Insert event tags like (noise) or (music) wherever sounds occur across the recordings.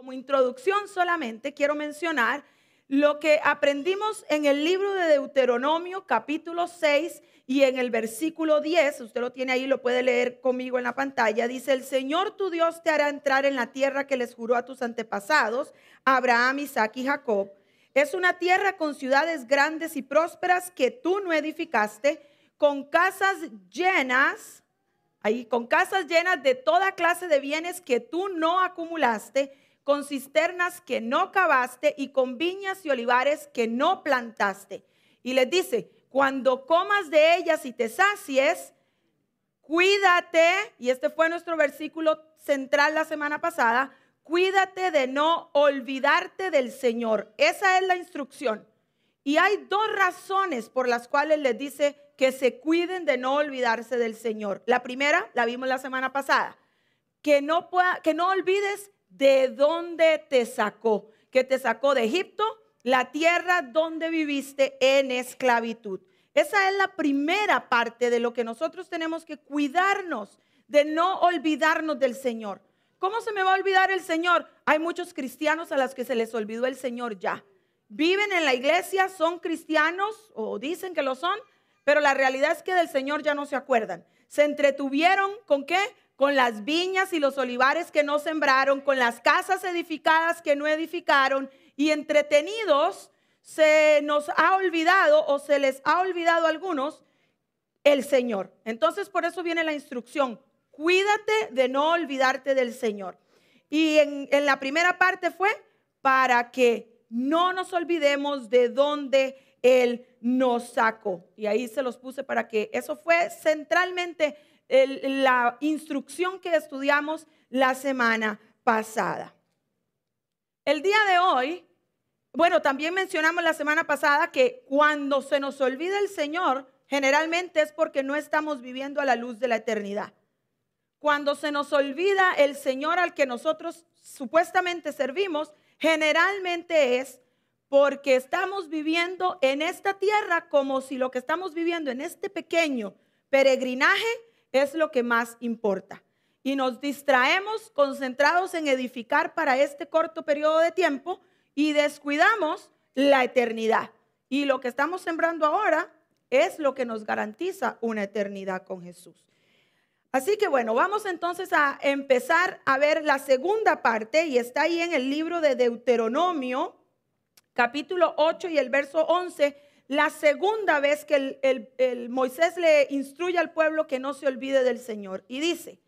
Como introducción solamente quiero mencionar lo que aprendimos en el libro de Deuteronomio capítulo 6 y en el versículo 10, usted lo tiene ahí, lo puede leer conmigo en la pantalla, dice, el Señor tu Dios te hará entrar en la tierra que les juró a tus antepasados, Abraham, Isaac y Jacob. Es una tierra con ciudades grandes y prósperas que tú no edificaste, con casas llenas, ahí, con casas llenas de toda clase de bienes que tú no acumulaste con cisternas que no cavaste y con viñas y olivares que no plantaste. Y les dice, cuando comas de ellas y te sacies, cuídate, y este fue nuestro versículo central la semana pasada, cuídate de no olvidarte del Señor. Esa es la instrucción. Y hay dos razones por las cuales les dice que se cuiden de no olvidarse del Señor. La primera, la vimos la semana pasada, que no, pueda, que no olvides de dónde te sacó, que te sacó de Egipto, la tierra donde viviste en esclavitud. Esa es la primera parte de lo que nosotros tenemos que cuidarnos, de no olvidarnos del Señor. ¿Cómo se me va a olvidar el Señor? Hay muchos cristianos a los que se les olvidó el Señor ya. Viven en la iglesia, son cristianos o dicen que lo son, pero la realidad es que del Señor ya no se acuerdan. Se entretuvieron con qué? Con las viñas y los olivares que no sembraron, con las casas edificadas que no edificaron, y entretenidos se nos ha olvidado o se les ha olvidado a algunos el Señor. Entonces por eso viene la instrucción, cuídate de no olvidarte del Señor. Y en, en la primera parte fue para que no nos olvidemos de dónde Él nos sacó. Y ahí se los puse para que eso fue centralmente la instrucción que estudiamos la semana pasada. El día de hoy, bueno, también mencionamos la semana pasada que cuando se nos olvida el Señor, generalmente es porque no estamos viviendo a la luz de la eternidad. Cuando se nos olvida el Señor al que nosotros supuestamente servimos, generalmente es porque estamos viviendo en esta tierra como si lo que estamos viviendo en este pequeño peregrinaje es lo que más importa. Y nos distraemos concentrados en edificar para este corto periodo de tiempo y descuidamos la eternidad. Y lo que estamos sembrando ahora es lo que nos garantiza una eternidad con Jesús. Así que bueno, vamos entonces a empezar a ver la segunda parte y está ahí en el libro de Deuteronomio, capítulo 8 y el verso 11 la segunda vez que el, Moisés le instruye al pueblo que no se olvide del Señor. Y dice,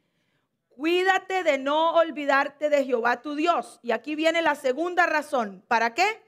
cuídate de no olvidarte de Jehová tu Dios. Y aquí viene la segunda razón. ¿Para qué?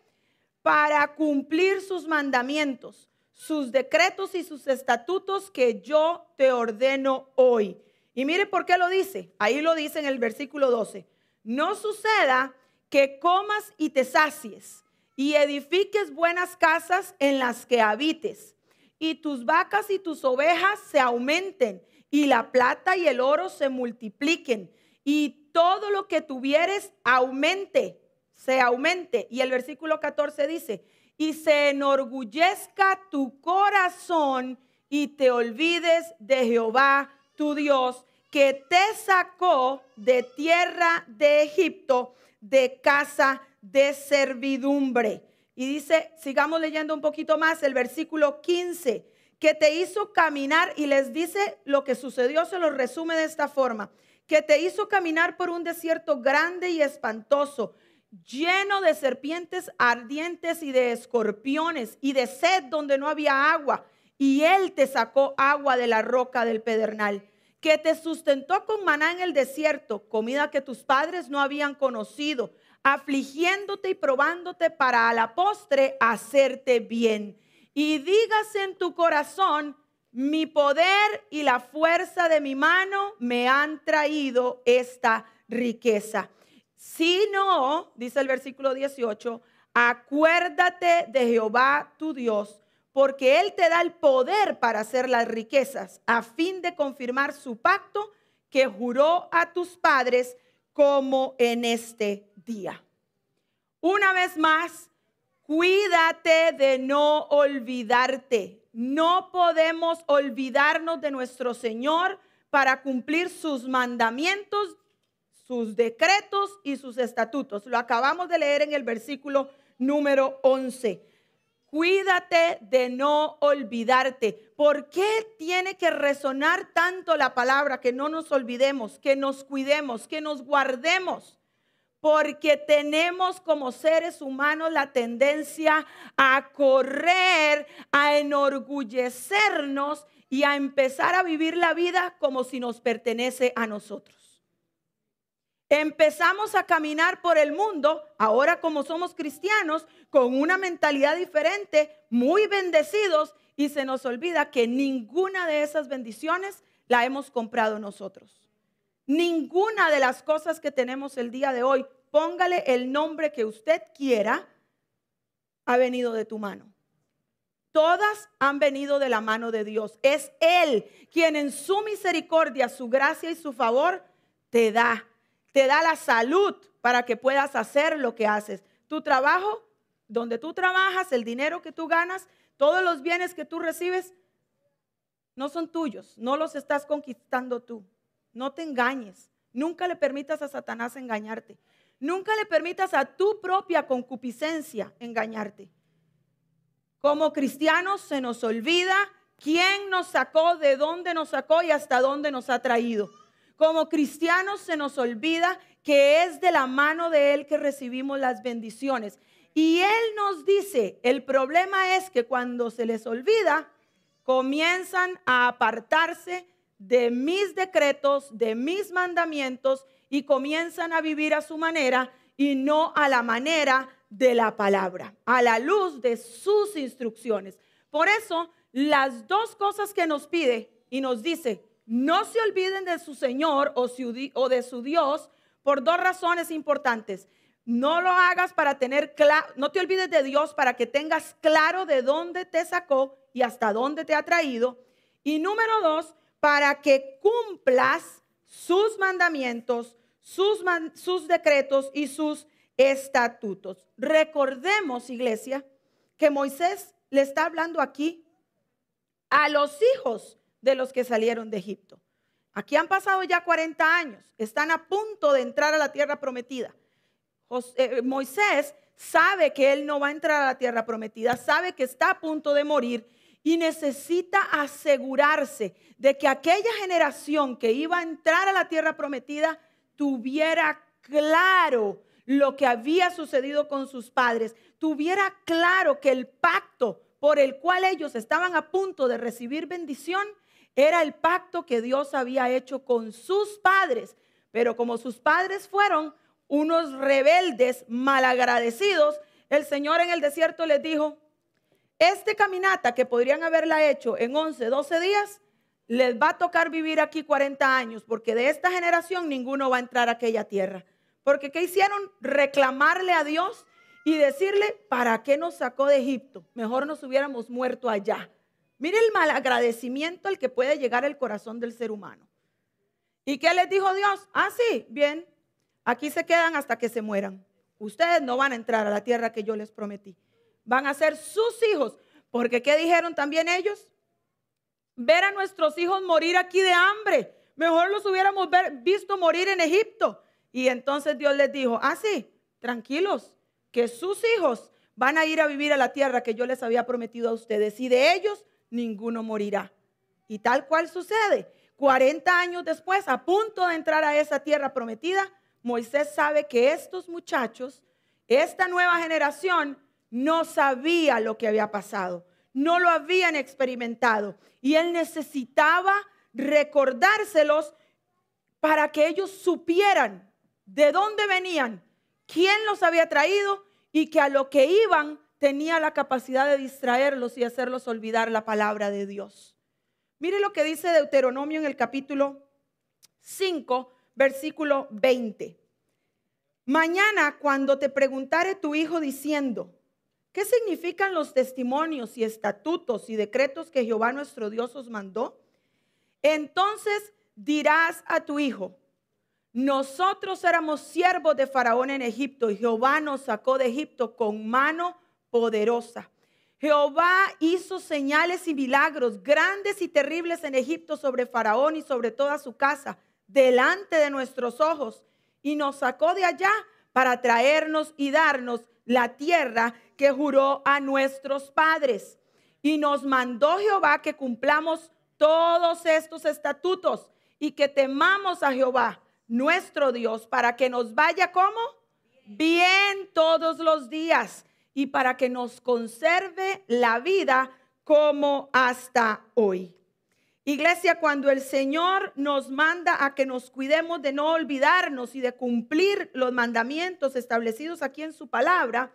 Para cumplir sus mandamientos, sus decretos y sus estatutos que yo te ordeno hoy. Y mire por qué lo dice. Ahí lo dice en el versículo 12. No suceda que comas y te sacies y edifiques buenas casas en las que habites, y tus vacas y tus ovejas se aumenten, y la plata y el oro se multipliquen, y todo lo que tuvieres aumente, se aumente. Y el versículo 14 dice, y se enorgullezca tu corazón y te olvides de Jehová tu Dios, que te sacó de tierra de Egipto, de casa de servidumbre. Y dice, sigamos leyendo un poquito más, el versículo 15, que te hizo caminar y les dice lo que sucedió, se lo resume de esta forma, que te hizo caminar por un desierto grande y espantoso, lleno de serpientes ardientes y de escorpiones y de sed donde no había agua. Y él te sacó agua de la roca del pedernal, que te sustentó con maná en el desierto, comida que tus padres no habían conocido afligiéndote y probándote para a la postre hacerte bien. Y digas en tu corazón, mi poder y la fuerza de mi mano me han traído esta riqueza. Si no, dice el versículo 18, acuérdate de Jehová tu Dios, porque Él te da el poder para hacer las riquezas, a fin de confirmar su pacto que juró a tus padres como en este día. Una vez más, cuídate de no olvidarte. No podemos olvidarnos de nuestro Señor para cumplir sus mandamientos, sus decretos y sus estatutos. Lo acabamos de leer en el versículo número 11. Cuídate de no olvidarte. ¿Por qué tiene que resonar tanto la palabra que no nos olvidemos, que nos cuidemos, que nos guardemos? Porque tenemos como seres humanos la tendencia a correr, a enorgullecernos y a empezar a vivir la vida como si nos pertenece a nosotros. Empezamos a caminar por el mundo, ahora como somos cristianos, con una mentalidad diferente, muy bendecidos, y se nos olvida que ninguna de esas bendiciones la hemos comprado nosotros. Ninguna de las cosas que tenemos el día de hoy, póngale el nombre que usted quiera, ha venido de tu mano. Todas han venido de la mano de Dios. Es Él quien en su misericordia, su gracia y su favor te da te da la salud para que puedas hacer lo que haces. Tu trabajo, donde tú trabajas, el dinero que tú ganas, todos los bienes que tú recibes, no son tuyos, no los estás conquistando tú. No te engañes. Nunca le permitas a Satanás engañarte. Nunca le permitas a tu propia concupiscencia engañarte. Como cristianos se nos olvida quién nos sacó, de dónde nos sacó y hasta dónde nos ha traído. Como cristianos se nos olvida que es de la mano de Él que recibimos las bendiciones. Y Él nos dice, el problema es que cuando se les olvida, comienzan a apartarse de mis decretos, de mis mandamientos y comienzan a vivir a su manera y no a la manera de la palabra, a la luz de sus instrucciones. Por eso, las dos cosas que nos pide y nos dice, no se olviden de su Señor o, de su Dios por dos razones importantes. No lo hagas para tener claro, no te olvides de Dios para que tengas claro de dónde te sacó y hasta dónde te ha traído. Y número dos, para que cumplas sus mandamientos, sus, sus decretos y sus estatutos. Recordemos, iglesia, que Moisés le está hablando aquí a los hijos de los que salieron de Egipto. Aquí han pasado ya 40 años, están a punto de entrar a la tierra prometida. Eh, Moisés sabe que él no va a entrar a la tierra prometida, sabe que está a punto de morir y necesita asegurarse de que aquella generación que iba a entrar a la tierra prometida tuviera claro lo que había sucedido con sus padres, tuviera claro que el pacto por el cual ellos estaban a punto de recibir bendición era el pacto que Dios había hecho con sus padres. Pero como sus padres fueron unos rebeldes malagradecidos, el Señor en el desierto les dijo, este caminata que podrían haberla hecho en 11, 12 días, les va a tocar vivir aquí 40 años, porque de esta generación ninguno va a entrar a aquella tierra. Porque ¿qué hicieron? Reclamarle a Dios y decirle, ¿para qué nos sacó de Egipto? Mejor nos hubiéramos muerto allá. Mire el malagradecimiento al que puede llegar el corazón del ser humano. ¿Y qué les dijo Dios? Ah, sí, bien, aquí se quedan hasta que se mueran. Ustedes no van a entrar a la tierra que yo les prometí. Van a ser sus hijos. Porque ¿qué dijeron también ellos? Ver a nuestros hijos morir aquí de hambre. Mejor los hubiéramos visto morir en Egipto. Y entonces Dios les dijo, ah, sí, tranquilos, que sus hijos van a ir a vivir a la tierra que yo les había prometido a ustedes. Y de ellos ninguno morirá. Y tal cual sucede. 40 años después, a punto de entrar a esa tierra prometida, Moisés sabe que estos muchachos, esta nueva generación, no sabía lo que había pasado, no lo habían experimentado. Y él necesitaba recordárselos para que ellos supieran de dónde venían, quién los había traído y que a lo que iban tenía la capacidad de distraerlos y hacerlos olvidar la palabra de Dios. Mire lo que dice Deuteronomio en el capítulo 5, versículo 20. Mañana cuando te preguntare tu hijo diciendo, ¿qué significan los testimonios y estatutos y decretos que Jehová nuestro Dios os mandó? Entonces dirás a tu hijo, nosotros éramos siervos de Faraón en Egipto y Jehová nos sacó de Egipto con mano poderosa. Jehová hizo señales y milagros grandes y terribles en Egipto sobre Faraón y sobre toda su casa, delante de nuestros ojos. y nos sacó de allá para traernos y darnos la tierra que juró a nuestros padres. Y nos mandó Jehová que cumplamos todos estos estatutos y que temamos a Jehová, nuestro Dios, para que nos vaya como bien todos los días y para que nos conserve la vida como hasta hoy. Iglesia, cuando el Señor nos manda a que nos cuidemos de no olvidarnos y de cumplir los mandamientos establecidos aquí en su palabra,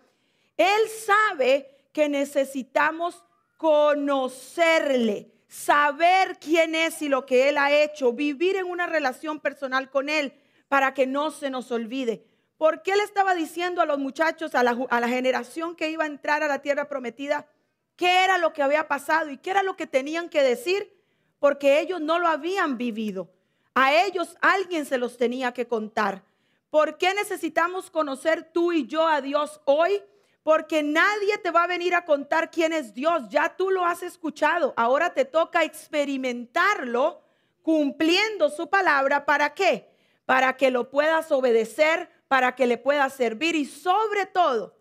Él sabe que necesitamos conocerle, saber quién es y lo que Él ha hecho, vivir en una relación personal con Él para que no se nos olvide. Porque Él estaba diciendo a los muchachos, a la, a la generación que iba a entrar a la tierra prometida, qué era lo que había pasado y qué era lo que tenían que decir, porque ellos no lo habían vivido. A ellos alguien se los tenía que contar. ¿Por qué necesitamos conocer tú y yo a Dios hoy? Porque nadie te va a venir a contar quién es Dios. Ya tú lo has escuchado. Ahora te toca experimentarlo cumpliendo su palabra. ¿Para qué? Para que lo puedas obedecer, para que le puedas servir y sobre todo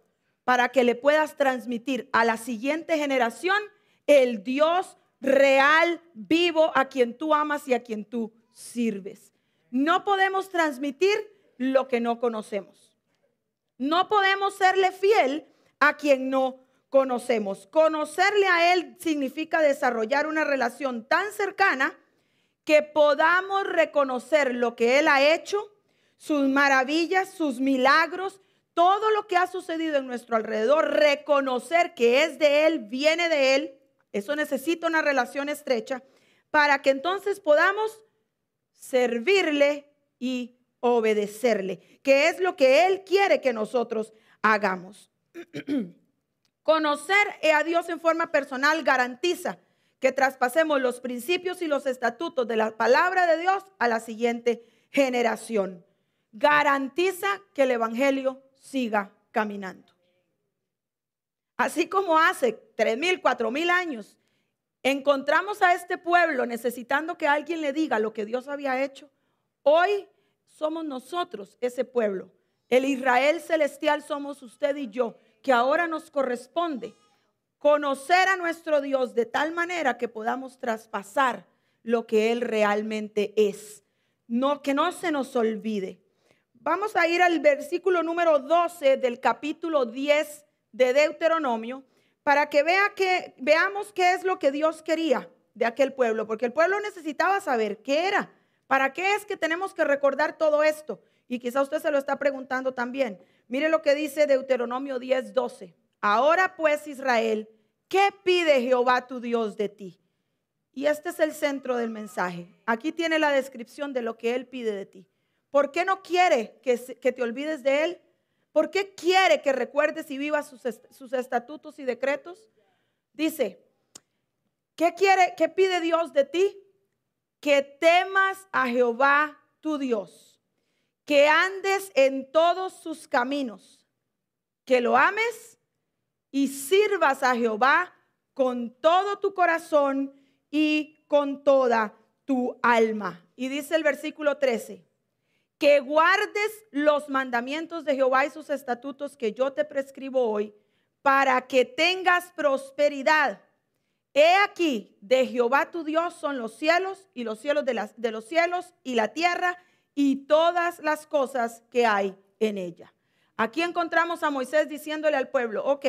para que le puedas transmitir a la siguiente generación el Dios real, vivo, a quien tú amas y a quien tú sirves. No podemos transmitir lo que no conocemos. No podemos serle fiel a quien no conocemos. Conocerle a Él significa desarrollar una relación tan cercana que podamos reconocer lo que Él ha hecho, sus maravillas, sus milagros, todo lo que ha sucedido en nuestro alrededor, reconocer que es de Él, viene de Él, eso necesita una relación estrecha, para que entonces podamos servirle y obedecerle, que es lo que Él quiere que nosotros hagamos. (clears throat) Conocer a Dios en forma personal garantiza que traspasemos los principios y los estatutos de la palabra de Dios a la siguiente generación. Garantiza que el Evangelio siga caminando. Así como hace tres mil, cuatro mil años encontramos a este pueblo necesitando que alguien le diga lo que Dios había hecho, hoy somos nosotros ese pueblo. El Israel celestial somos usted y yo, que ahora nos corresponde conocer a nuestro Dios de tal manera que podamos traspasar lo que Él realmente es. No, que no se nos olvide. Vamos a ir al versículo número 12 del capítulo 10 de Deuteronomio para que vea que, veamos qué es lo que Dios quería de aquel pueblo, porque el pueblo necesitaba saber qué era. ¿Para qué es que tenemos que recordar todo esto? Y quizá usted se lo está preguntando también. Mire lo que dice Deuteronomio 10, 12. Ahora pues Israel, ¿qué pide Jehová tu Dios de ti? Y este es el centro del mensaje. Aquí tiene la descripción de lo que Él pide de ti. ¿Por qué no quiere que, te olvides de Él? ¿Por qué quiere que recuerdes y vivas sus, estatutos y decretos? Dice, ¿qué quiere, qué pide Dios de ti? Que temas a Jehová tu Dios, que andes en todos sus caminos, que lo ames y sirvas a Jehová con todo tu corazón y con toda tu alma. Y dice el versículo 13, que guardes los mandamientos de Jehová y sus estatutos que yo te prescribo hoy, para que tengas prosperidad. He aquí, de Jehová tu Dios son los cielos y los cielos de, los cielos y la tierra y todas las cosas que hay en ella. Aquí encontramos a Moisés diciéndole al pueblo, ok,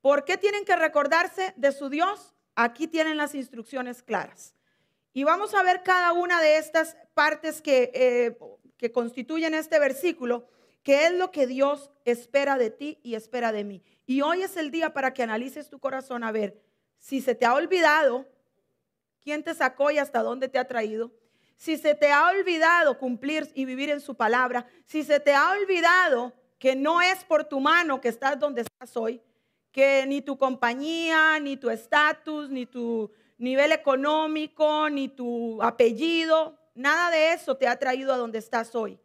¿por qué tienen que recordarse de su Dios? Aquí tienen las instrucciones claras. Y vamos a ver cada una de estas partes que, eh, que constituyen este versículo, que es lo que Dios espera de ti y espera de mí. Y hoy es el día para que analices tu corazón a ver si se te ha olvidado quién te sacó y hasta dónde te ha traído. Si se te ha olvidado cumplir y vivir en su palabra, si se te ha olvidado que no es por tu mano que estás donde estás hoy, que ni tu compañía, ni tu estatus, ni tu nivel económico, ni tu apellido, Nada de eso te ha traído a donde estás hoy.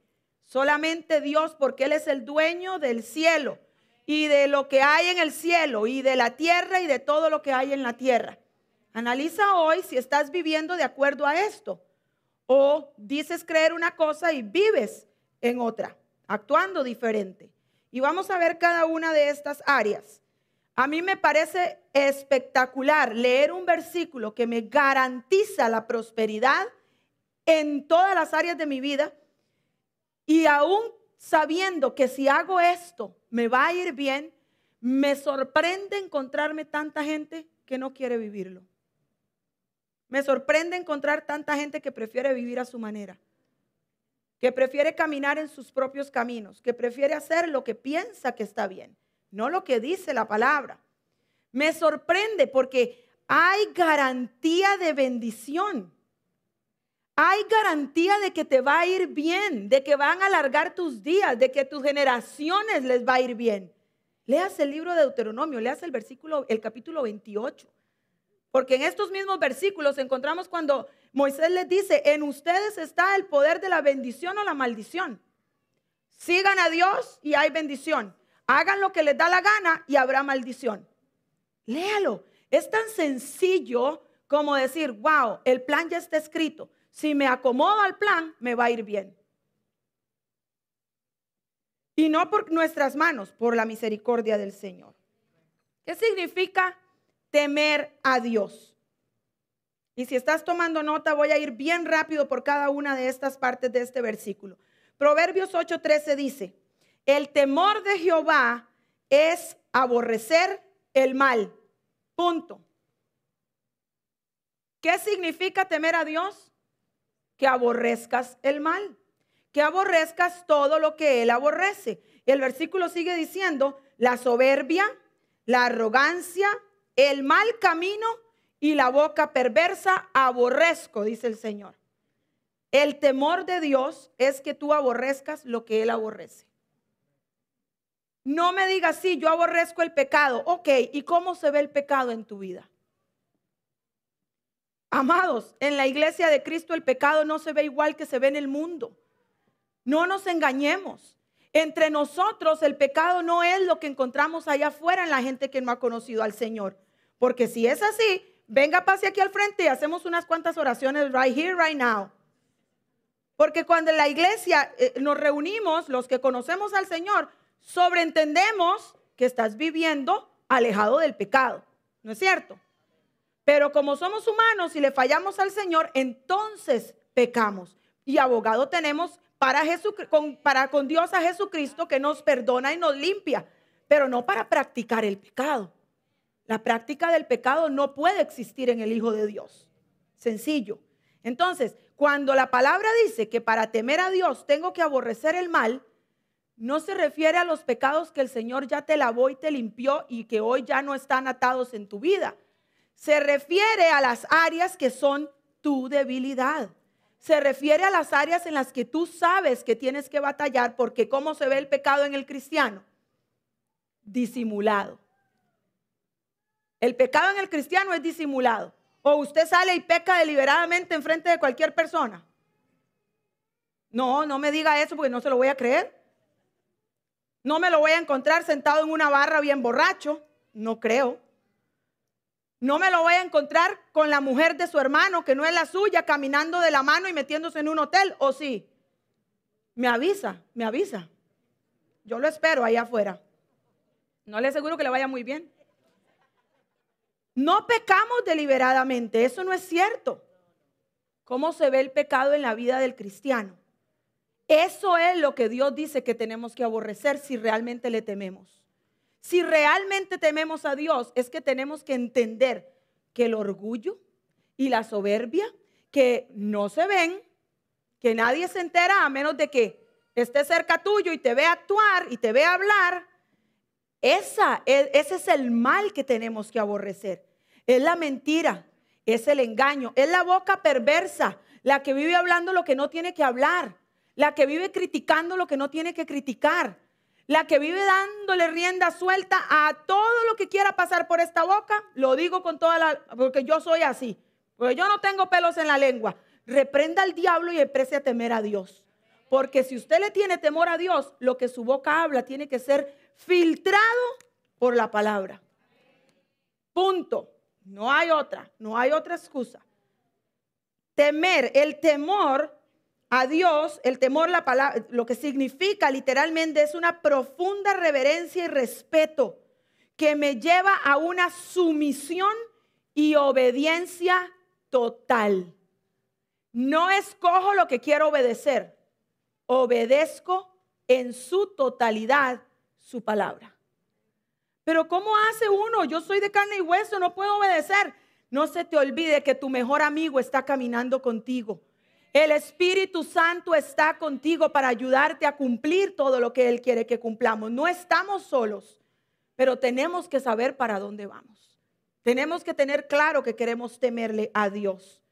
Solamente Dios, porque Él es el dueño del cielo y de lo que hay en el cielo y de la tierra y de todo lo que hay en la tierra. Analiza hoy si estás viviendo de acuerdo a esto o dices creer una cosa y vives en otra, actuando diferente. Y vamos a ver cada una de estas áreas. A mí me parece espectacular leer un versículo que me garantiza la prosperidad en todas las áreas de mi vida y aún sabiendo que si hago esto me va a ir bien, me sorprende encontrarme tanta gente que no quiere vivirlo. Me sorprende encontrar tanta gente que prefiere vivir a su manera, que prefiere caminar en sus propios caminos, que prefiere hacer lo que piensa que está bien, no lo que dice la palabra. Me sorprende porque hay garantía de bendición. Hay garantía de que te va a ir bien, de que van a alargar tus días, de que tus generaciones les va a ir bien. Leas el libro de Deuteronomio, leas el versículo, el capítulo 28. Porque en estos mismos versículos encontramos cuando Moisés les dice, en ustedes está el poder de la bendición o la maldición. Sigan a Dios y hay bendición. Hagan lo que les da la gana y habrá maldición. Léalo. Es tan sencillo como decir, wow, el plan ya está escrito. Si me acomodo al plan, me va a ir bien. Y no por nuestras manos, por la misericordia del Señor. ¿Qué significa temer a Dios? Y si estás tomando nota, voy a ir bien rápido por cada una de estas partes de este versículo. Proverbios 8:13 dice, el temor de Jehová es aborrecer el mal. Punto. ¿Qué significa temer a Dios? Que aborrezcas el mal que aborrezcas todo lo que él aborrece. Y el versículo sigue diciendo, la soberbia, la arrogancia, el mal camino y la boca perversa aborrezco, dice el Señor. El temor de Dios es que tú aborrezcas lo que Él aborrece. No me digas, sí, yo aborrezco el pecado. Ok, ¿y cómo se ve el pecado en tu vida? Amados, en la iglesia de Cristo el pecado no se ve igual que se ve en el mundo. No nos engañemos. Entre nosotros el pecado no es lo que encontramos allá afuera en la gente que no ha conocido al Señor. Porque si es así, venga, pase aquí al frente y hacemos unas cuantas oraciones right here, right now. Porque cuando en la iglesia eh, nos reunimos, los que conocemos al Señor, sobreentendemos que estás viviendo alejado del pecado. ¿No es cierto? Pero como somos humanos y le fallamos al Señor, entonces pecamos. Y abogado tenemos para, con, para con Dios a Jesucristo que nos perdona y nos limpia, pero no para practicar el pecado. La práctica del pecado no puede existir en el Hijo de Dios. Sencillo. Entonces, cuando la palabra dice que para temer a Dios tengo que aborrecer el mal, no se refiere a los pecados que el Señor ya te lavó y te limpió y que hoy ya no están atados en tu vida. Se refiere a las áreas que son tu debilidad se refiere a las áreas en las que tú sabes que tienes que batallar, porque ¿cómo se ve el pecado en el cristiano? Disimulado. El pecado en el cristiano es disimulado. O usted sale y peca deliberadamente en frente de cualquier persona. No, no me diga eso porque no se lo voy a creer. No me lo voy a encontrar sentado en una barra bien borracho. No creo. No me lo voy a encontrar con la mujer de su hermano, que no es la suya, caminando de la mano y metiéndose en un hotel, ¿o sí? Me avisa, me avisa. Yo lo espero allá afuera. No le aseguro que le vaya muy bien. No pecamos deliberadamente, eso no es cierto. ¿Cómo se ve el pecado en la vida del cristiano? Eso es lo que Dios dice que tenemos que aborrecer si realmente le tememos. Si realmente tememos a Dios, es que tenemos que entender que el orgullo y la soberbia, que no se ven, que nadie se entera a menos de que esté cerca tuyo y te vea actuar y te vea hablar, esa, ese es el mal que tenemos que aborrecer. Es la mentira, es el engaño, es la boca perversa, la que vive hablando lo que no tiene que hablar, la que vive criticando lo que no tiene que criticar, la que vive dándole rienda suelta a todo lo que quiera pasar por esta boca, lo digo con toda la, porque yo soy así, porque yo no tengo pelos en la lengua. Reprenda al diablo y emprese a temer a Dios. Porque si usted le tiene temor a Dios, lo que su boca habla tiene que ser filtrado por la palabra. Punto. No hay otra, no hay otra excusa. Temer, el temor a Dios, el temor, la palabra, lo que significa literalmente es una profunda reverencia y respeto que me lleva a una sumisión y obediencia total. No escojo lo que quiero obedecer, obedezco en su totalidad su palabra. Pero ¿cómo hace uno? Yo soy de carne y hueso, no puedo obedecer. No se te olvide que tu mejor amigo está caminando contigo. El Espíritu Santo está contigo para ayudarte a cumplir todo lo que Él quiere que cumplamos. No estamos solos, pero tenemos que saber para dónde vamos. Tenemos que tener claro que queremos temerle a Dios.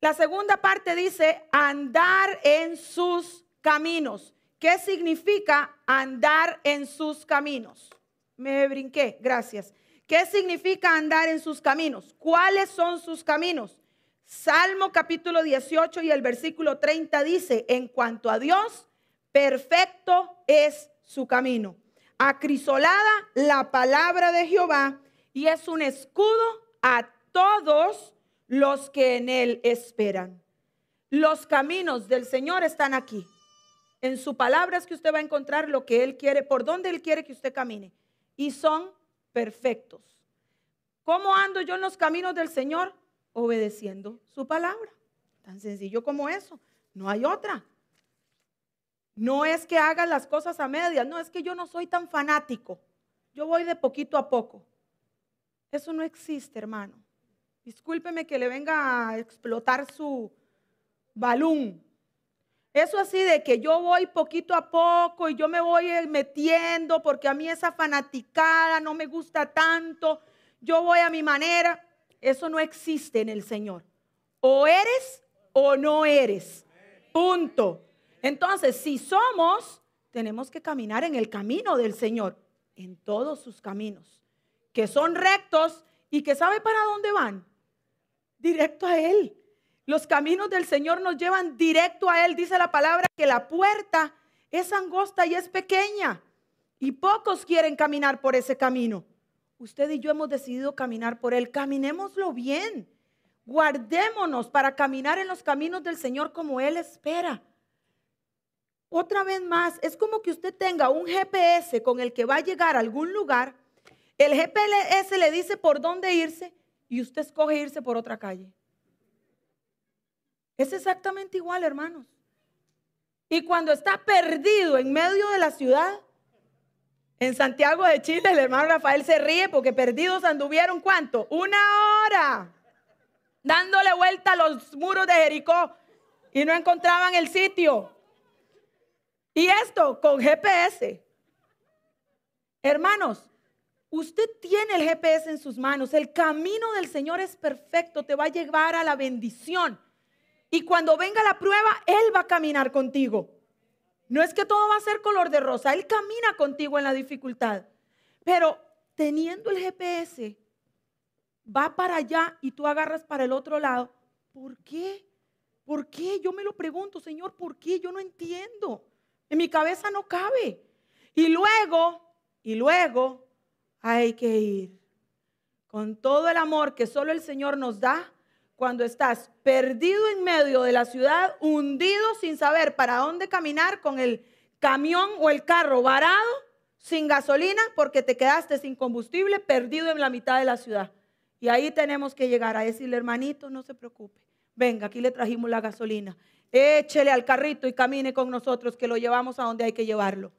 La segunda parte dice andar en sus caminos. ¿Qué significa andar en sus caminos? Me brinqué, gracias. ¿Qué significa andar en sus caminos? ¿Cuáles son sus caminos? Salmo capítulo 18 y el versículo 30 dice, en cuanto a Dios, perfecto es su camino. Acrisolada la palabra de Jehová y es un escudo a todos los que en él esperan. Los caminos del Señor están aquí. En su palabra es que usted va a encontrar lo que Él quiere, por donde Él quiere que usted camine. Y son perfectos. ¿Cómo ando yo en los caminos del Señor? Obedeciendo su palabra. Tan sencillo como eso. No hay otra. No es que hagan las cosas a medias. No es que yo no soy tan fanático. Yo voy de poquito a poco. Eso no existe, hermano. Discúlpeme que le venga a explotar su balón. Eso así de que yo voy poquito a poco y yo me voy eh, metiendo porque a mí esa fanaticada no me gusta tanto, yo voy a mi manera, eso no existe en el Señor. O eres o no eres. Punto. Entonces, si somos, tenemos que caminar en el camino del Señor, en todos sus caminos, que son rectos y que sabe para dónde van. Directo a Él. Los caminos del Señor nos llevan directo a Él. Dice la palabra que la puerta es angosta y es pequeña. Y pocos quieren caminar por ese camino. Usted y yo hemos decidido caminar por Él. Caminémoslo bien. Guardémonos para caminar en los caminos del Señor como Él espera. Otra vez más, es como que usted tenga un GPS con el que va a llegar a algún lugar. El GPS le dice por dónde irse y usted escoge irse por otra calle. Es exactamente igual, hermanos. Y cuando está perdido en medio de la ciudad, en Santiago de Chile, el hermano Rafael se ríe porque perdidos anduvieron cuánto? Una hora dándole vuelta a los muros de Jericó y no encontraban el sitio. Y esto con GPS. Hermanos, usted tiene el GPS en sus manos. El camino del Señor es perfecto, te va a llevar a la bendición. Y cuando venga la prueba, Él va a caminar contigo. No es que todo va a ser color de rosa, Él camina contigo en la dificultad. Pero teniendo el GPS, va para allá y tú agarras para el otro lado. ¿Por qué? ¿Por qué? Yo me lo pregunto, Señor, ¿por qué? Yo no entiendo. En mi cabeza no cabe. Y luego, y luego hay que ir con todo el amor que solo el Señor nos da cuando estás perdido en medio de la ciudad, hundido sin saber para dónde caminar con el camión o el carro varado, sin gasolina, porque te quedaste sin combustible, perdido en la mitad de la ciudad. Y ahí tenemos que llegar a decirle, hermanito, no se preocupe. Venga, aquí le trajimos la gasolina. Échele al carrito y camine con nosotros, que lo llevamos a donde hay que llevarlo.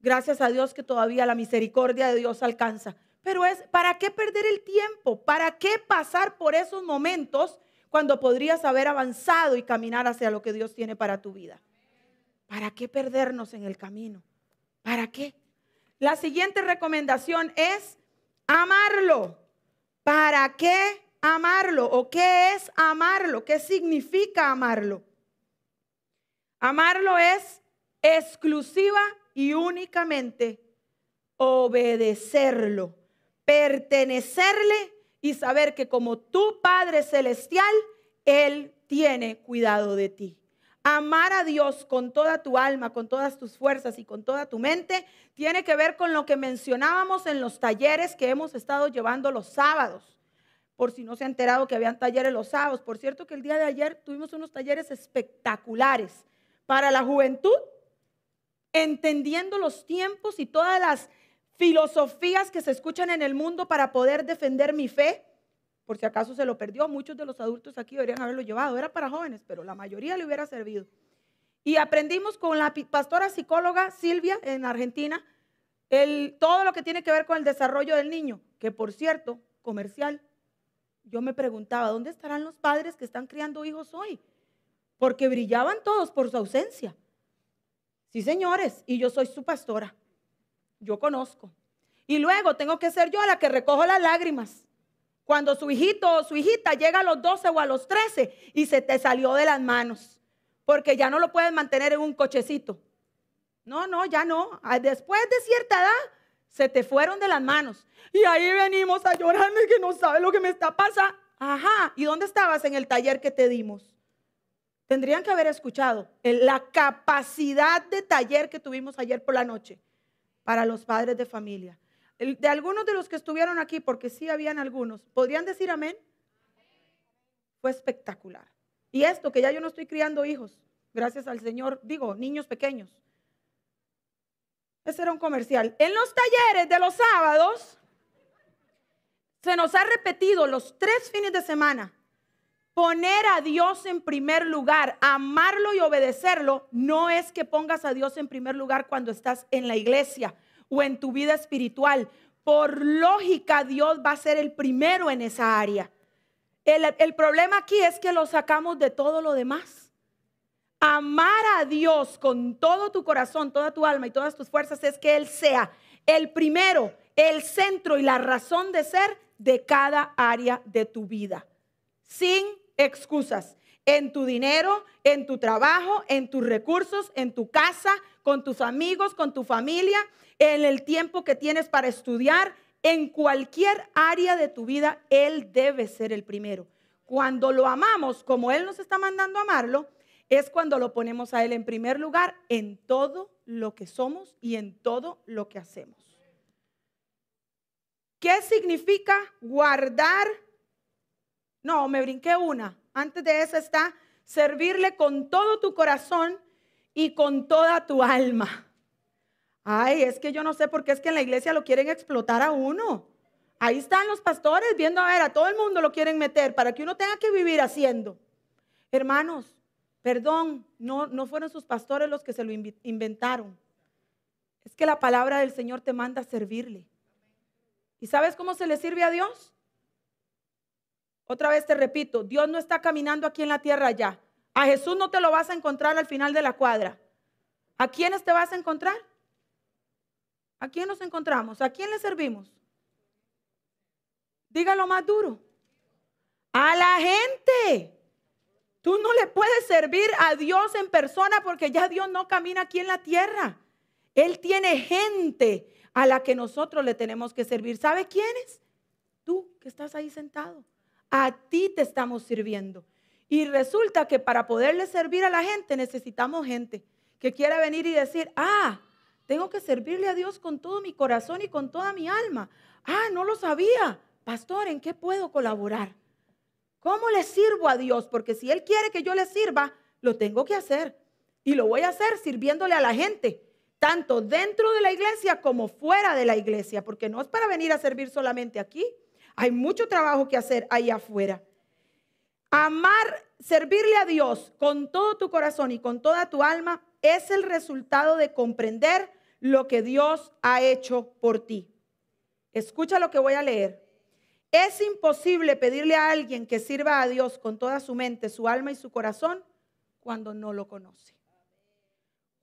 Gracias a Dios que todavía la misericordia de Dios alcanza. Pero es, ¿para qué perder el tiempo? ¿Para qué pasar por esos momentos cuando podrías haber avanzado y caminar hacia lo que Dios tiene para tu vida? ¿Para qué perdernos en el camino? ¿Para qué? La siguiente recomendación es amarlo. ¿Para qué amarlo? ¿O qué es amarlo? ¿Qué significa amarlo? Amarlo es exclusiva y únicamente obedecerlo pertenecerle y saber que como tu Padre Celestial, Él tiene cuidado de ti. Amar a Dios con toda tu alma, con todas tus fuerzas y con toda tu mente tiene que ver con lo que mencionábamos en los talleres que hemos estado llevando los sábados. por si no se ha enterado que habían talleres los sábados. Por cierto que el día de ayer tuvimos unos talleres espectaculares para la juventud, entendiendo los tiempos y todas las filosofías que se escuchan en el mundo para poder defender mi fe. Por si acaso se lo perdió, muchos de los adultos aquí deberían haberlo llevado. Era para jóvenes, pero la mayoría le hubiera servido. Y aprendimos con la pastora psicóloga Silvia en Argentina todo lo que tiene que ver con el desarrollo del niño, que por cierto, comercial. Yo me preguntaba, ¿dónde estarán los padres que están criando hijos hoy? Porque brillaban todos por su ausencia. Sí, señores, y yo soy su pastora. Yo conozco. Y luego tengo que ser yo la que recojo las lágrimas. Cuando su hijito o su hijita llega a los 12 o a los 13 y se te salió de las manos, porque ya no lo puedes mantener en un cochecito. No, no, ya no. Ah, después de cierta edad, se te fueron de las manos. Y ahí venimos a llorar que no sabe lo que me está pasando. Ajá, ¿y dónde estabas en el taller que te dimos? Tendrían que haber escuchado la capacidad de taller que tuvimos ayer por la noche para los padres de familia de algunos de los que estuvieron aquí, porque sí habían algunos, ¿podrían decir amén? Fue espectacular. Y esto, que ya yo no estoy criando hijos, gracias al Señor, digo, niños pequeños. Ese era un comercial. En los talleres de los sábados, se nos ha repetido los tres fines de semana. Poner a Dios en primer lugar, amarlo y obedecerlo, no es que pongas a Dios en primer lugar cuando estás en la iglesia o en tu vida espiritual. Por lógica, Dios va a ser el primero en esa área. El, problema aquí es que lo sacamos de todo lo demás. Amar a Dios con todo tu corazón, toda tu alma y todas tus fuerzas es que Él sea el primero, el centro y la razón de ser de cada área de tu vida. Sin excusas. En tu dinero, en tu trabajo, en tus recursos, en tu casa, con tus amigos, con tu familia, en el tiempo que tienes para estudiar, en cualquier área de tu vida, Él debe ser el primero. Cuando lo amamos como Él nos está mandando amarlo, es cuando lo ponemos a Él en primer lugar en todo lo que somos y en todo lo que hacemos. ¿Qué significa guardar? No, me brinqué una. Antes de eso está servirle con todo tu corazón y con toda tu alma. Ay, es que yo no sé por qué es que en la iglesia lo quieren explotar a uno. Ahí están los pastores viendo a ver, a todo el mundo lo quieren meter para que uno tenga que vivir haciendo. Hermanos, perdón, no, no fueron sus pastores los que se lo inventaron. Es que la palabra del Señor te manda a servirle. ¿Y sabes cómo se le sirve a Dios? Otra vez te repito, Dios no está caminando aquí en la tierra ya. A Jesús no te lo vas a encontrar al final de la cuadra. ¿A quiénes te vas a encontrar? ¿A quién nos encontramos? ¿A quién le servimos? Dígalo más duro. A la gente. Tú no le puedes servir a Dios en persona porque ya Dios no camina aquí en la tierra. Él tiene gente a la que nosotros le tenemos que servir. ¿Sabe quiénes? Tú que estás ahí sentado. A ti te estamos sirviendo. Y resulta que para poderle servir a la gente necesitamos gente que quiera venir y decir, ah, tengo que servirle a Dios con todo mi corazón y con toda mi alma. Ah, no lo sabía. Pastor, ¿en qué puedo colaborar? ¿Cómo le sirvo a Dios? Porque si Él quiere que yo le sirva, lo tengo que hacer. Y lo voy a hacer sirviéndole a la gente, tanto dentro de la iglesia como fuera de la iglesia, porque no es para venir a servir solamente aquí. Hay mucho trabajo que hacer ahí afuera. Amar, servirle a Dios con todo tu corazón y con toda tu alma es el resultado de comprender lo que Dios ha hecho por ti. Escucha lo que voy a leer. Es imposible pedirle a alguien que sirva a Dios con toda su mente, su alma y su corazón cuando no lo conoce.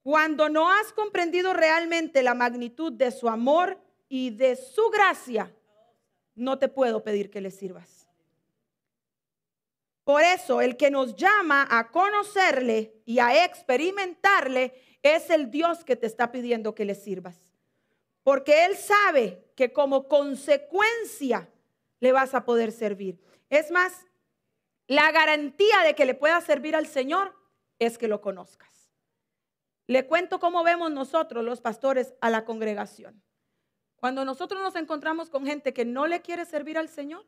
Cuando no has comprendido realmente la magnitud de su amor y de su gracia, no te puedo pedir que le sirvas. Por eso el que nos llama a conocerle y a experimentarle es el Dios que te está pidiendo que le sirvas. Porque Él sabe que como consecuencia le vas a poder servir. Es más, la garantía de que le puedas servir al Señor es que lo conozcas. Le cuento cómo vemos nosotros los pastores a la congregación. Cuando nosotros nos encontramos con gente que no le quiere servir al Señor,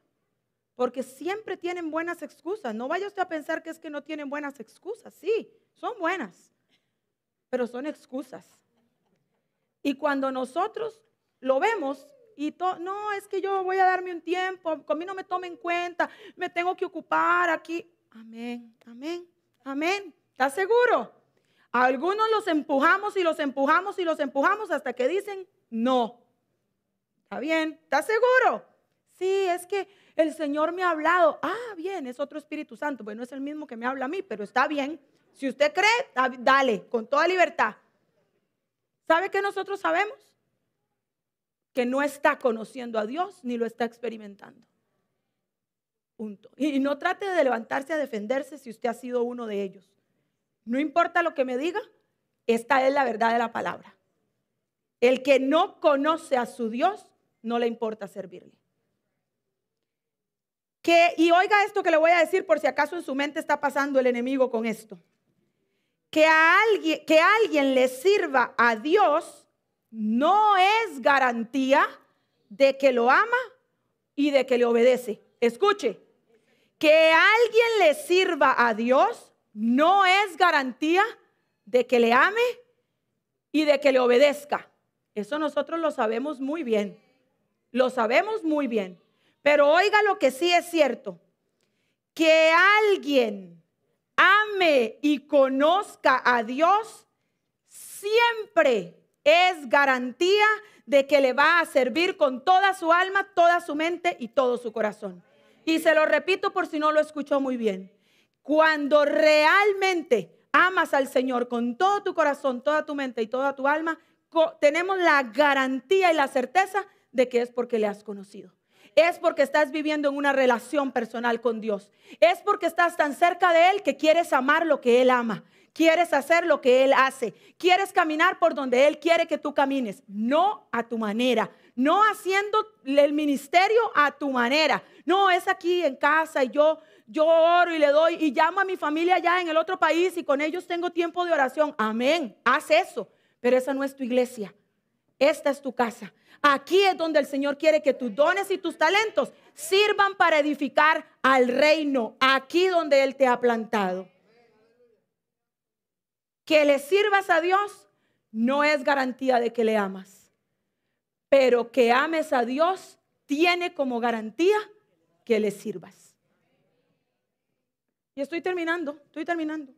porque siempre tienen buenas excusas. No vaya usted a pensar que es que no tienen buenas excusas. Sí, son buenas, pero son excusas. Y cuando nosotros lo vemos y no, es que yo voy a darme un tiempo, conmigo no me tome en cuenta, me tengo que ocupar aquí. Amén, amén, amén. ¿Estás seguro? algunos los empujamos y los empujamos y los empujamos hasta que dicen no. ¿Está bien? ¿Estás seguro? Sí, es que el Señor me ha hablado. Ah, bien, es otro Espíritu Santo. Bueno, es el mismo que me habla a mí, pero está bien. Si usted cree, dale, con toda libertad. ¿Sabe qué nosotros sabemos? Que no está conociendo a Dios ni lo está experimentando. Punto. Y no trate de levantarse a defenderse si usted ha sido uno de ellos. No importa lo que me diga, esta es la verdad de la palabra. El que no conoce a su Dios, no le importa servirle. Que, y oiga esto que le voy a decir por si acaso en su mente está pasando el enemigo con esto. Que a alguien, que alguien le sirva a Dios no es garantía de que lo ama y de que le obedece. Escuche, que alguien le sirva a Dios no es garantía de que le ame y de que le obedezca. Eso nosotros lo sabemos muy bien. Lo sabemos muy bien. Pero oiga lo que sí es cierto. Que alguien ame y conozca a Dios siempre es garantía de que le va a servir con toda su alma, toda su mente y todo su corazón. Y se lo repito por si no lo escuchó muy bien. Cuando realmente amas al Señor con todo tu corazón, toda tu mente y toda tu alma, tenemos la garantía y la certeza de que es porque le has conocido. Es porque estás viviendo en una relación personal con Dios. Es porque estás tan cerca de Él que quieres amar lo que Él ama. Quieres hacer lo que Él hace. Quieres caminar por donde Él quiere que tú camines. No a tu manera. No haciendo el ministerio a tu manera. No, es aquí en casa y yo yo oro y le doy y llamo a mi familia allá en el otro país y con ellos tengo tiempo de oración. Amén, haz eso, pero esa no es tu iglesia. Esta es tu casa. Aquí es donde el Señor quiere que tus dones y tus talentos sirvan para edificar al reino, aquí donde Él te ha plantado. Que le sirvas a Dios no es garantía de que le amas, pero que ames a Dios tiene como garantía que le sirvas. Y estoy terminando, estoy terminando.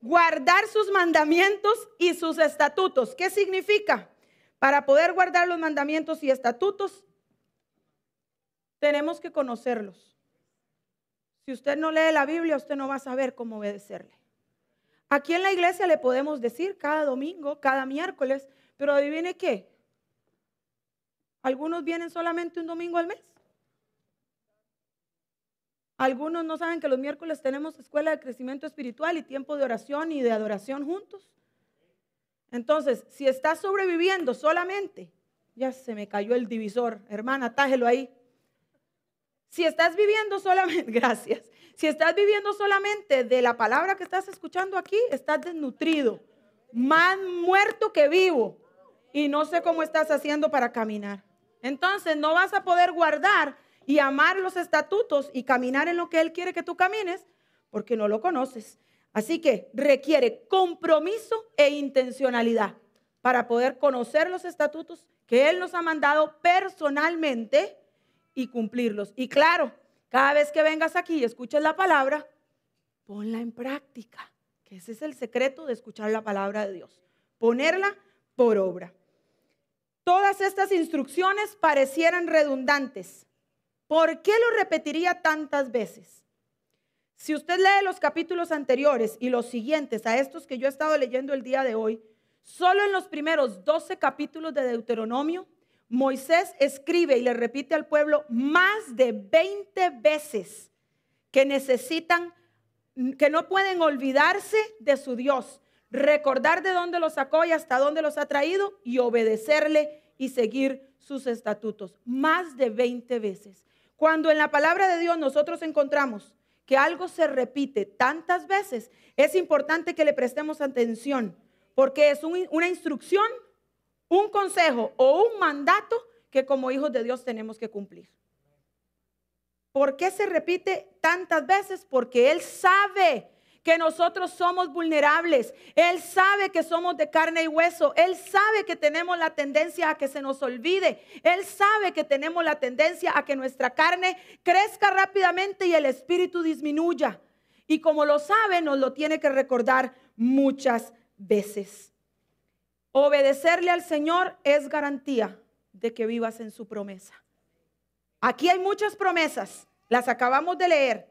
Guardar sus mandamientos y sus estatutos. ¿Qué significa? Para poder guardar los mandamientos y estatutos, tenemos que conocerlos. Si usted no lee la Biblia, usted no va a saber cómo obedecerle. Aquí en la iglesia le podemos decir cada domingo, cada miércoles, pero adivine qué. Algunos vienen solamente un domingo al mes. Algunos no saben que los miércoles tenemos escuela de crecimiento espiritual y tiempo de oración y de adoración juntos. Entonces, si estás sobreviviendo solamente, ya se me cayó el divisor, hermana, tájelo ahí. Si estás viviendo solamente, (laughs) gracias, si estás viviendo solamente de la palabra que estás escuchando aquí, estás desnutrido, más muerto que vivo. Y no sé cómo estás haciendo para caminar. Entonces, no vas a poder guardar y amar los estatutos y caminar en lo que Él quiere que tú camines, porque no lo conoces. Así que requiere compromiso e intencionalidad para poder conocer los estatutos que Él nos ha mandado personalmente y cumplirlos. Y claro, cada vez que vengas aquí y escuches la palabra, ponla en práctica, que ese es el secreto de escuchar la palabra de Dios, ponerla por obra. Todas estas instrucciones parecieran redundantes, ¿Por qué lo repetiría tantas veces? Si usted lee los capítulos anteriores y los siguientes a estos que yo he estado leyendo el día de hoy, solo en los primeros 12 capítulos de Deuteronomio, Moisés escribe y le repite al pueblo más de 20 veces que necesitan, que no pueden olvidarse de su Dios, recordar de dónde los sacó y hasta dónde los ha traído y obedecerle y seguir sus estatutos. Más de 20 veces. Cuando en la palabra de Dios nosotros encontramos que algo se repite tantas veces, es importante que le prestemos atención, porque es una instrucción, un consejo o un mandato que como hijos de Dios tenemos que cumplir. ¿Por qué se repite tantas veces? Porque Él sabe que nosotros somos vulnerables. Él sabe que somos de carne y hueso. Él sabe que tenemos la tendencia a que se nos olvide. Él sabe que tenemos la tendencia a que nuestra carne crezca rápidamente y el espíritu disminuya. Y como lo sabe, nos lo tiene que recordar muchas veces. Obedecerle al Señor es garantía de que vivas en su promesa. Aquí hay muchas promesas, las acabamos de leer.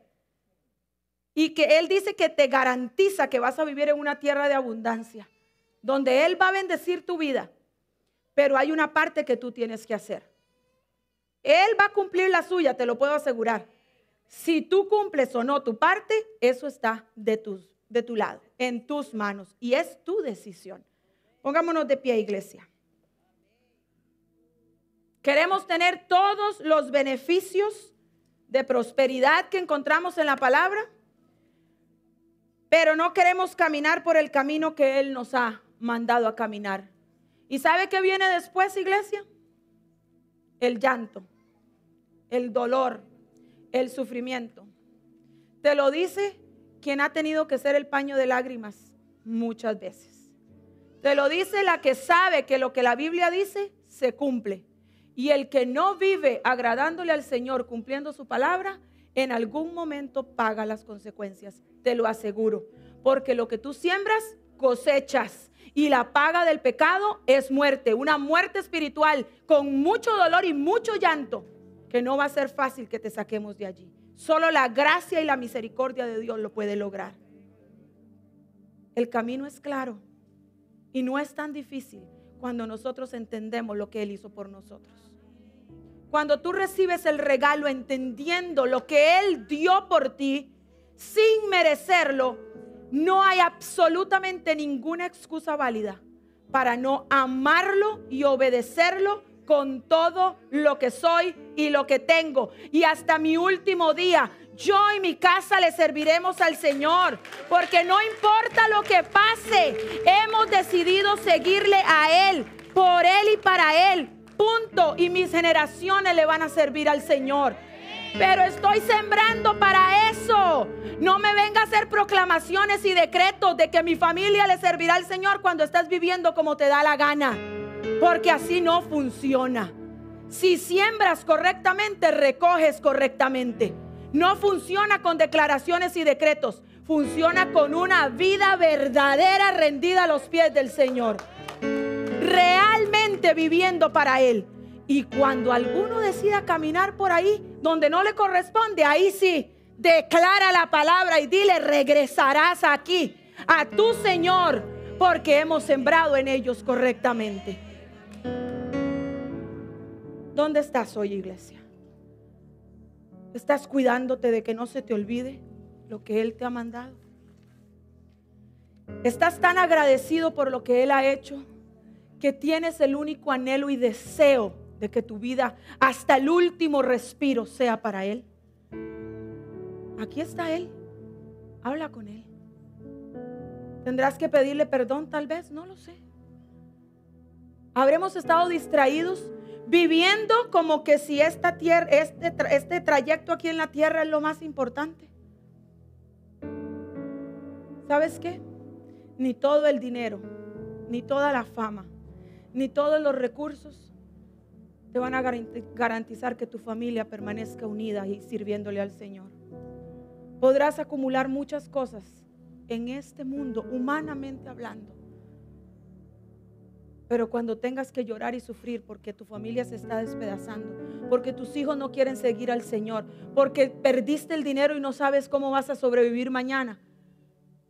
Y que Él dice que te garantiza que vas a vivir en una tierra de abundancia, donde Él va a bendecir tu vida. Pero hay una parte que tú tienes que hacer. Él va a cumplir la suya, te lo puedo asegurar. Si tú cumples o no tu parte, eso está de, tus, de tu lado, en tus manos. Y es tu decisión. Pongámonos de pie, iglesia. Queremos tener todos los beneficios de prosperidad que encontramos en la palabra pero no queremos caminar por el camino que Él nos ha mandado a caminar. ¿Y sabe qué viene después, iglesia? El llanto, el dolor, el sufrimiento. Te lo dice quien ha tenido que ser el paño de lágrimas muchas veces. Te lo dice la que sabe que lo que la Biblia dice se cumple. Y el que no vive agradándole al Señor, cumpliendo su palabra, en algún momento paga las consecuencias, te lo aseguro. Porque lo que tú siembras, cosechas. Y la paga del pecado es muerte, una muerte espiritual con mucho dolor y mucho llanto, que no va a ser fácil que te saquemos de allí. Solo la gracia y la misericordia de Dios lo puede lograr. El camino es claro y no es tan difícil cuando nosotros entendemos lo que Él hizo por nosotros. Cuando tú recibes el regalo entendiendo lo que Él dio por ti, sin merecerlo, no hay absolutamente ninguna excusa válida para no amarlo y obedecerlo con todo lo que soy y lo que tengo. Y hasta mi último día, yo y mi casa le serviremos al Señor, porque no importa lo que pase, hemos decidido seguirle a Él, por Él y para Él, punto. Y mis generaciones le van a servir al Señor. Pero estoy sembrando para eso. No me venga a hacer proclamaciones y decretos de que mi familia le servirá al Señor cuando estás viviendo como te da la gana. Porque así no funciona. Si siembras correctamente, recoges correctamente. No funciona con declaraciones y decretos. Funciona con una vida verdadera rendida a los pies del Señor realmente viviendo para Él. Y cuando alguno decida caminar por ahí donde no le corresponde, ahí sí, declara la palabra y dile, regresarás aquí a tu Señor, porque hemos sembrado en ellos correctamente. ¿Dónde estás hoy, iglesia? ¿Estás cuidándote de que no se te olvide lo que Él te ha mandado? ¿Estás tan agradecido por lo que Él ha hecho? Que tienes el único anhelo y deseo de que tu vida hasta el último respiro sea para Él. Aquí está Él. Habla con Él. Tendrás que pedirle perdón tal vez, no lo sé. Habremos estado distraídos viviendo como que si esta tierra, este, este trayecto aquí en la tierra es lo más importante. ¿Sabes qué? Ni todo el dinero, ni toda la fama, ni todos los recursos te van a garantizar que tu familia permanezca unida y sirviéndole al Señor. Podrás acumular muchas cosas en este mundo, humanamente hablando. Pero cuando tengas que llorar y sufrir porque tu familia se está despedazando, porque tus hijos no quieren seguir al Señor, porque perdiste el dinero y no sabes cómo vas a sobrevivir mañana,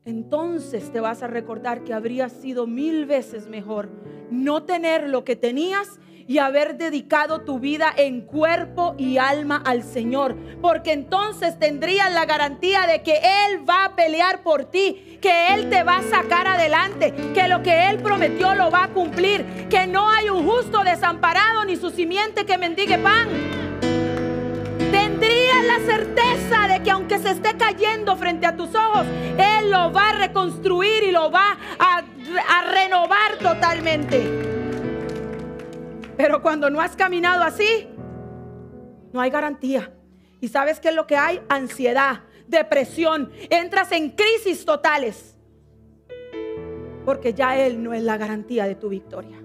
entonces te vas a recordar que habría sido mil veces mejor no tener lo que tenías y haber dedicado tu vida en cuerpo y alma al Señor. Porque entonces tendrías la garantía de que Él va a pelear por ti, que Él te va a sacar adelante, que lo que Él prometió lo va a cumplir, que no hay un justo desamparado ni su simiente que mendigue pan. La certeza de que aunque se esté cayendo frente a tus ojos, Él lo va a reconstruir y lo va a, a renovar totalmente. Pero cuando no has caminado así, no hay garantía. ¿Y sabes qué es lo que hay? Ansiedad, depresión. Entras en crisis totales. Porque ya Él no es la garantía de tu victoria.